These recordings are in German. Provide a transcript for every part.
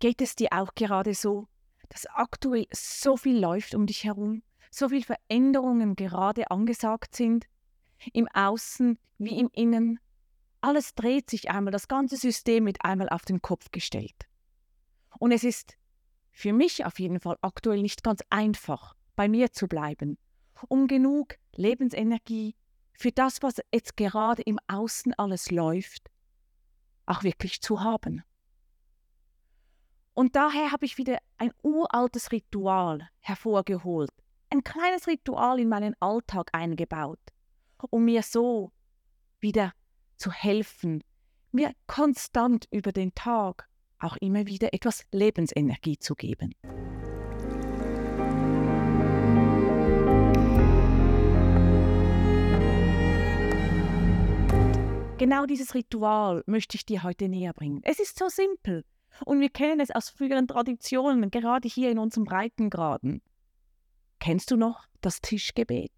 Geht es dir auch gerade so, dass aktuell so viel läuft um dich herum, so viele Veränderungen gerade angesagt sind, im Außen wie im Innen? Alles dreht sich einmal, das ganze System wird einmal auf den Kopf gestellt. Und es ist für mich auf jeden Fall aktuell nicht ganz einfach, bei mir zu bleiben, um genug Lebensenergie für das, was jetzt gerade im Außen alles läuft, auch wirklich zu haben. Und daher habe ich wieder ein uraltes Ritual hervorgeholt, ein kleines Ritual in meinen Alltag eingebaut, um mir so wieder zu helfen, mir konstant über den Tag auch immer wieder etwas Lebensenergie zu geben. Genau dieses Ritual möchte ich dir heute näher bringen. Es ist so simpel und wir kennen es aus früheren Traditionen, gerade hier in unserem Breitengraden. Kennst du noch das Tischgebet?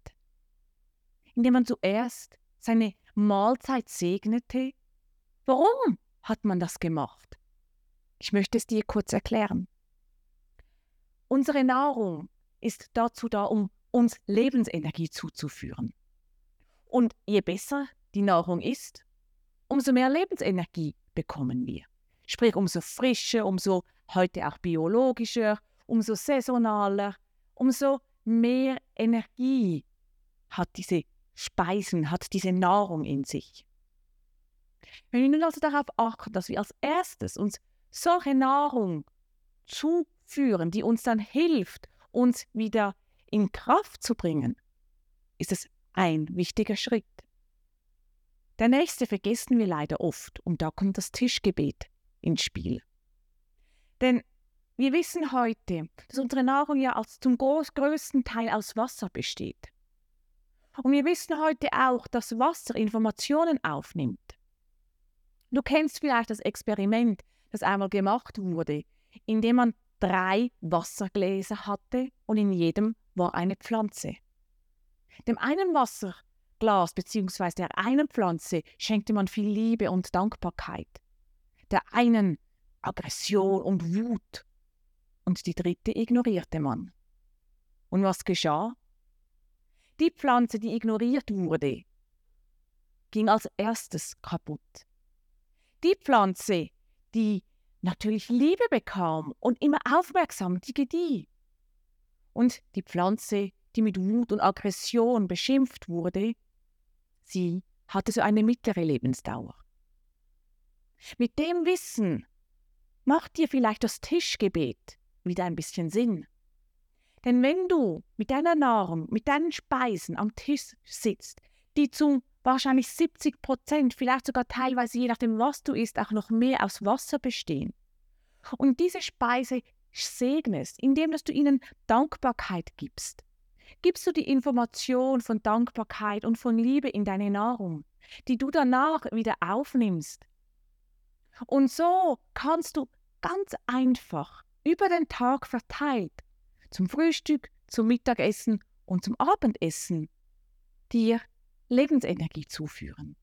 Indem man zuerst seine Mahlzeit segnete. Warum hat man das gemacht? Ich möchte es dir kurz erklären. Unsere Nahrung ist dazu da, um uns Lebensenergie zuzuführen. Und je besser die Nahrung ist, umso mehr Lebensenergie bekommen wir. Sprich, umso frischer, umso heute auch biologischer, umso saisonaler, umso mehr Energie hat diese Speisen, hat diese Nahrung in sich. Wenn wir nun also darauf achten, dass wir als erstes uns solche Nahrung zuführen, die uns dann hilft, uns wieder in Kraft zu bringen, ist es ein wichtiger Schritt. Der nächste vergessen wir leider oft und da kommt das Tischgebet ins Spiel. Denn wir wissen heute, dass unsere Nahrung ja als zum größten Teil aus Wasser besteht. Und wir wissen heute auch, dass Wasser Informationen aufnimmt. Du kennst vielleicht das Experiment, das einmal gemacht wurde, indem man drei Wassergläser hatte und in jedem war eine Pflanze. Dem einen Wasserglas bzw. der einen Pflanze schenkte man viel Liebe und Dankbarkeit, der einen Aggression und Wut und die dritte ignorierte man. Und was geschah? Die Pflanze, die ignoriert wurde, ging als erstes kaputt. Die Pflanze, die natürlich Liebe bekam und immer aufmerksam, die gedieh. Und die Pflanze, die mit Wut und Aggression beschimpft wurde, sie hatte so eine mittlere Lebensdauer. Mit dem Wissen macht dir vielleicht das Tischgebet wieder ein bisschen Sinn. Denn wenn du mit deiner Nahrung, mit deinen Speisen am Tisch sitzt, die zu wahrscheinlich 70 Prozent, vielleicht sogar teilweise je nachdem, was du isst, auch noch mehr aus Wasser bestehen. Und diese Speise segnest, indem dass du ihnen Dankbarkeit gibst. Gibst du die Information von Dankbarkeit und von Liebe in deine Nahrung, die du danach wieder aufnimmst. Und so kannst du ganz einfach über den Tag verteilt, zum Frühstück, zum Mittagessen und zum Abendessen, dir Lebensenergie zuführen,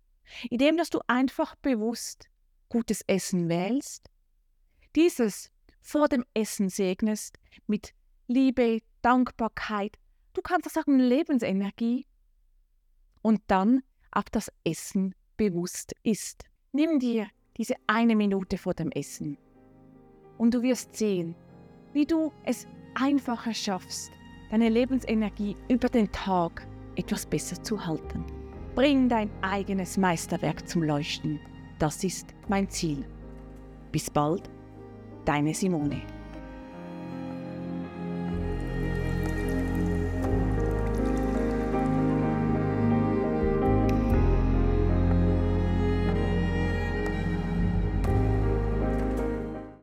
indem dass du einfach bewusst gutes Essen wählst, dieses vor dem Essen segnest mit Liebe, Dankbarkeit, du kannst auch sagen Lebensenergie und dann ab das Essen bewusst isst. Nimm dir diese eine Minute vor dem Essen und du wirst sehen, wie du es einfacher schaffst, deine Lebensenergie über den Tag etwas besser zu halten. Bring dein eigenes Meisterwerk zum Leuchten. Das ist mein Ziel. Bis bald, deine Simone.